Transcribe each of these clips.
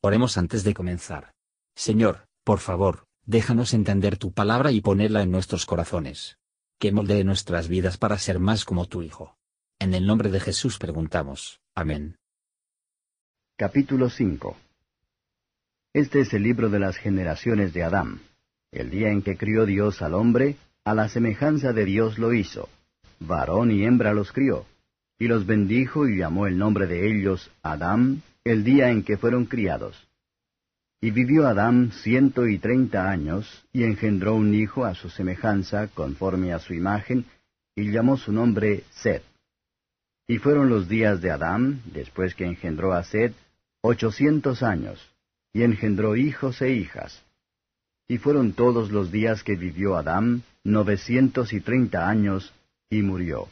Oremos antes de comenzar. Señor, por favor, déjanos entender tu palabra y ponerla en nuestros corazones. Que moldee nuestras vidas para ser más como tu Hijo. En el nombre de Jesús preguntamos. Amén. Capítulo 5 Este es el libro de las generaciones de Adán. El día en que crió Dios al hombre, a la semejanza de Dios lo hizo. Varón y hembra los crió. Y los bendijo y llamó el nombre de ellos Adán, el día en que fueron criados. Y vivió Adán ciento y treinta años, y engendró un hijo a su semejanza, conforme a su imagen, y llamó su nombre Sed. Y fueron los días de Adán, después que engendró a Sed, ochocientos años, y engendró hijos e hijas. Y fueron todos los días que vivió Adán, novecientos y treinta años, y murió.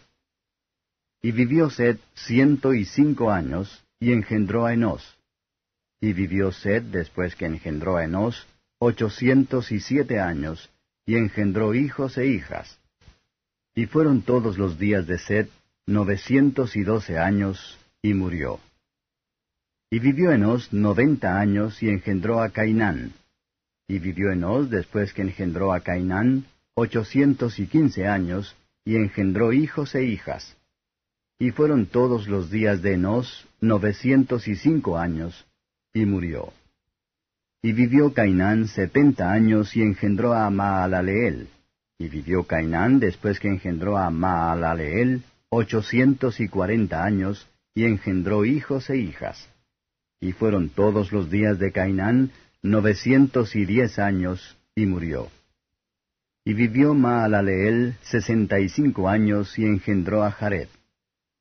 Y vivió Sed ciento y cinco años, y engendró a Enos. Y vivió Sed después que engendró a Enos ochocientos y siete años, y engendró hijos e hijas. Y fueron todos los días de Sed novecientos y doce años, y murió. Y vivió Enos noventa años, y engendró a Cainán. Y vivió Enos después que engendró a Cainán ochocientos y quince años, y engendró hijos e hijas. Y fueron todos los días de Enos novecientos y cinco años, y murió. Y vivió Cainán setenta años y engendró a Maalaleel. Y vivió Cainán después que engendró a Maalaleel ochocientos y cuarenta años, y engendró hijos e hijas. Y fueron todos los días de Cainán novecientos y diez años, y murió. Y vivió Maalaleel sesenta y cinco años, y engendró a Jared.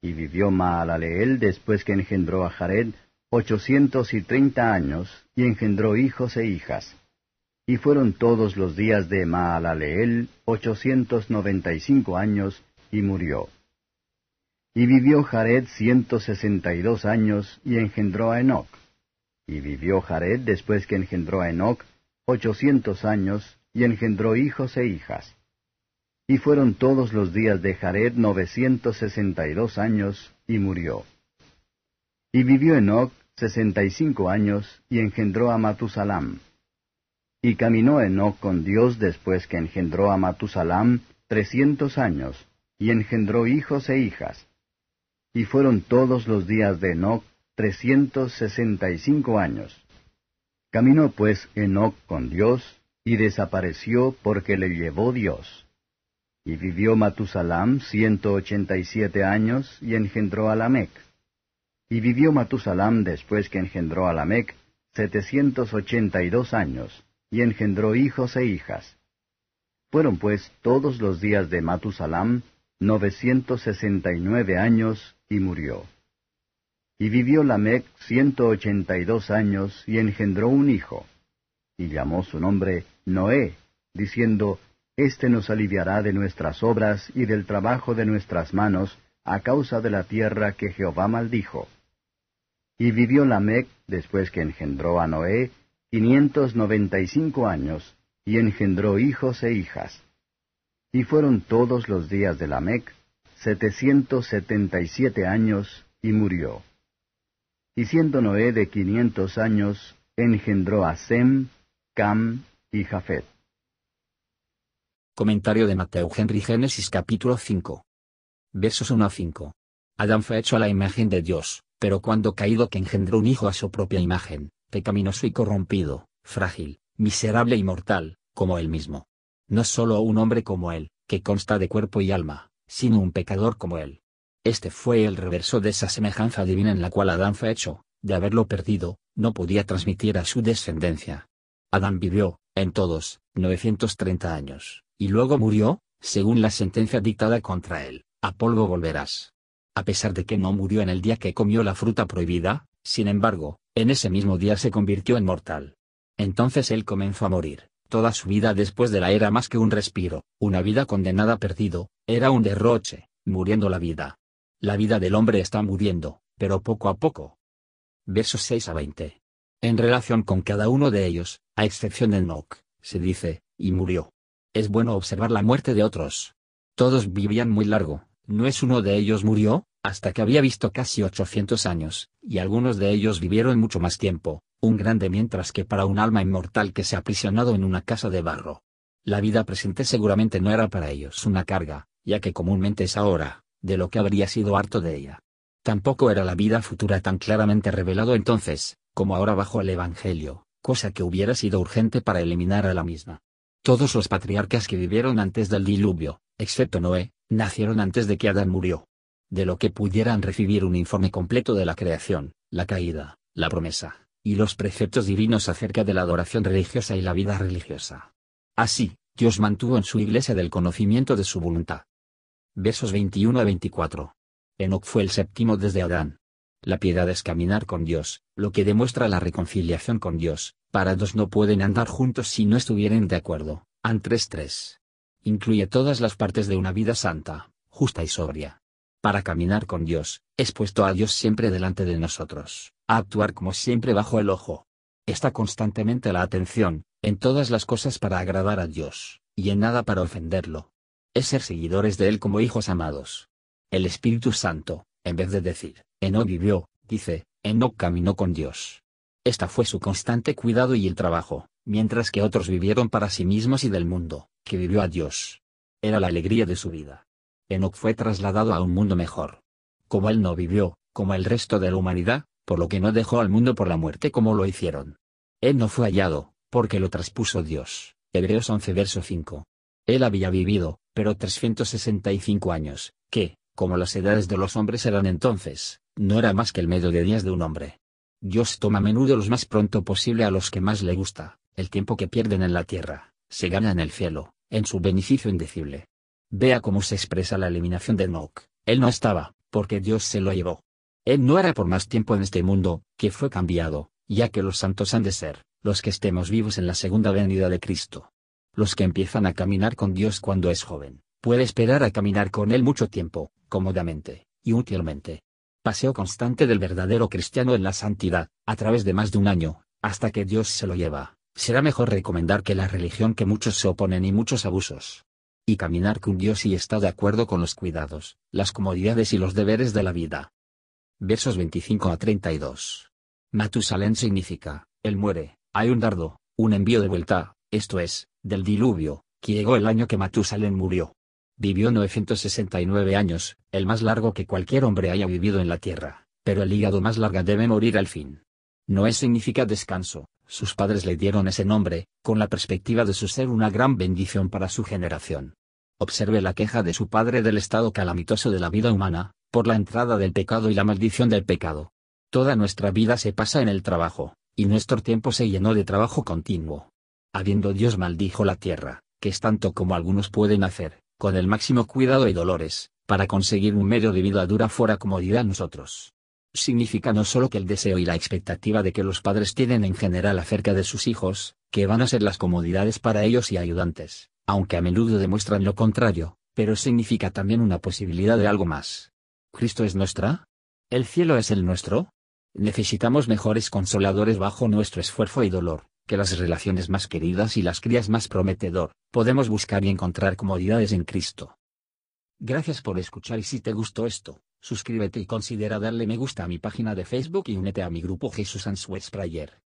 Y vivió Maalaleel después que engendró a Jared ochocientos y treinta años, y engendró hijos e hijas. Y fueron todos los días de Maalaleel ochocientos noventa y cinco años, y murió. Y vivió Jared ciento sesenta y dos años, y engendró a Enoc. Y vivió Jared después que engendró a Enoc ochocientos años, y engendró hijos e hijas. Y fueron todos los días de Jared novecientos sesenta y dos años, y murió. Y vivió Enoc sesenta y cinco años, y engendró a Matusalam. Y caminó Enoc con Dios después que engendró a Matusalam trescientos años, y engendró hijos e hijas. Y fueron todos los días de Enoc trescientos sesenta y cinco años. Caminó pues Enoc con Dios, y desapareció porque le llevó Dios. Y vivió Matusalam ciento ochenta y siete años, y engendró a Lamec. Y vivió Matusalam después que engendró a Lamec setecientos ochenta y dos años, y engendró hijos e hijas. Fueron pues todos los días de Matusalam novecientos sesenta y nueve años, y murió. Y vivió Lamec ciento ochenta y dos años, y engendró un hijo. Y llamó su nombre Noé, diciendo, este nos aliviará de nuestras obras y del trabajo de nuestras manos, a causa de la tierra que Jehová maldijo. Y vivió Lamec, después que engendró a Noé, quinientos noventa y cinco años, y engendró hijos e hijas. Y fueron todos los días de Lamec, setecientos setenta y siete años, y murió. Y siendo Noé de quinientos años, engendró a Sem, Cam y Jafet. Comentario de Mateo Henry Génesis capítulo 5. Versos 1 a 5. Adán fue hecho a la imagen de Dios, pero cuando caído que engendró un hijo a su propia imagen, pecaminoso y corrompido, frágil, miserable y mortal, como él mismo. No solo un hombre como él, que consta de cuerpo y alma, sino un pecador como él. Este fue el reverso de esa semejanza divina en la cual Adán fue hecho, de haberlo perdido, no podía transmitir a su descendencia. Adán vivió, en todos, 930 años y luego murió, según la sentencia dictada contra él, a polvo volverás. A pesar de que no murió en el día que comió la fruta prohibida, sin embargo, en ese mismo día se convirtió en mortal. Entonces él comenzó a morir, toda su vida después de la era más que un respiro, una vida condenada perdido, era un derroche, muriendo la vida. La vida del hombre está muriendo, pero poco a poco. Versos 6 a 20. En relación con cada uno de ellos, a excepción de Enoch, se dice, y murió es bueno observar la muerte de otros. Todos vivían muy largo, no es uno de ellos murió, hasta que había visto casi 800 años, y algunos de ellos vivieron mucho más tiempo, un grande mientras que para un alma inmortal que se ha aprisionado en una casa de barro. La vida presente seguramente no era para ellos una carga, ya que comúnmente es ahora, de lo que habría sido harto de ella. Tampoco era la vida futura tan claramente revelado entonces, como ahora bajo el Evangelio, cosa que hubiera sido urgente para eliminar a la misma. Todos los patriarcas que vivieron antes del diluvio, excepto Noé, nacieron antes de que Adán murió. De lo que pudieran recibir un informe completo de la creación, la caída, la promesa, y los preceptos divinos acerca de la adoración religiosa y la vida religiosa. Así, Dios mantuvo en su iglesia del conocimiento de su voluntad. Versos 21 a 24. Enoch fue el séptimo desde Adán. La piedad es caminar con Dios, lo que demuestra la reconciliación con Dios, para dos no pueden andar juntos si no estuvieren de acuerdo. An 3.3. Incluye todas las partes de una vida santa, justa y sobria. Para caminar con Dios, es puesto a Dios siempre delante de nosotros, a actuar como siempre bajo el ojo. Está constantemente la atención, en todas las cosas para agradar a Dios, y en nada para ofenderlo. Es ser seguidores de Él como hijos amados. El Espíritu Santo, en vez de decir, Enoch vivió, dice, Enoch caminó con Dios. Esta fue su constante cuidado y el trabajo, mientras que otros vivieron para sí mismos y del mundo, que vivió a Dios. Era la alegría de su vida. Enoch fue trasladado a un mundo mejor. Como él no vivió, como el resto de la humanidad, por lo que no dejó al mundo por la muerte como lo hicieron. Él no fue hallado, porque lo traspuso Dios. Hebreos 11 verso 5. Él había vivido, pero 365 años, que, como las edades de los hombres eran entonces, no era más que el medio de días de un hombre. Dios toma a menudo los más pronto posible a los que más le gusta, el tiempo que pierden en la tierra, se gana en el cielo, en su beneficio indecible. Vea cómo se expresa la eliminación de Enoch, él no estaba, porque Dios se lo llevó. Él no era por más tiempo en este mundo, que fue cambiado, ya que los santos han de ser, los que estemos vivos en la segunda venida de Cristo. Los que empiezan a caminar con Dios cuando es joven, puede esperar a caminar con Él mucho tiempo, cómodamente, y útilmente. Paseo constante del verdadero cristiano en la santidad, a través de más de un año, hasta que Dios se lo lleva. Será mejor recomendar que la religión que muchos se oponen y muchos abusos. Y caminar con Dios y está de acuerdo con los cuidados, las comodidades y los deberes de la vida. Versos 25 a 32. Matusalén significa, él muere, hay un dardo, un envío de vuelta, esto es, del diluvio, que llegó el año que Matusalén murió. Vivió 969 años, el más largo que cualquier hombre haya vivido en la tierra, pero el hígado más larga debe morir al fin. Noé significa descanso, sus padres le dieron ese nombre, con la perspectiva de su ser una gran bendición para su generación. Observe la queja de su padre del estado calamitoso de la vida humana, por la entrada del pecado y la maldición del pecado. Toda nuestra vida se pasa en el trabajo, y nuestro tiempo se llenó de trabajo continuo. Habiendo Dios maldijo la tierra, que es tanto como algunos pueden hacer, con el máximo cuidado y dolores, para conseguir un medio de vida dura fuera comodidad nosotros. Significa no solo que el deseo y la expectativa de que los padres tienen en general acerca de sus hijos, que van a ser las comodidades para ellos y ayudantes, aunque a menudo demuestran lo contrario, pero significa también una posibilidad de algo más. ¿Cristo es nuestra? ¿El cielo es el nuestro? Necesitamos mejores consoladores bajo nuestro esfuerzo y dolor, que las relaciones más queridas y las crías más prometedor, podemos buscar y encontrar comodidades en Cristo. Gracias por escuchar y si te gustó esto, suscríbete y considera darle me gusta a mi página de Facebook y únete a mi grupo Jesús Answers Prayer.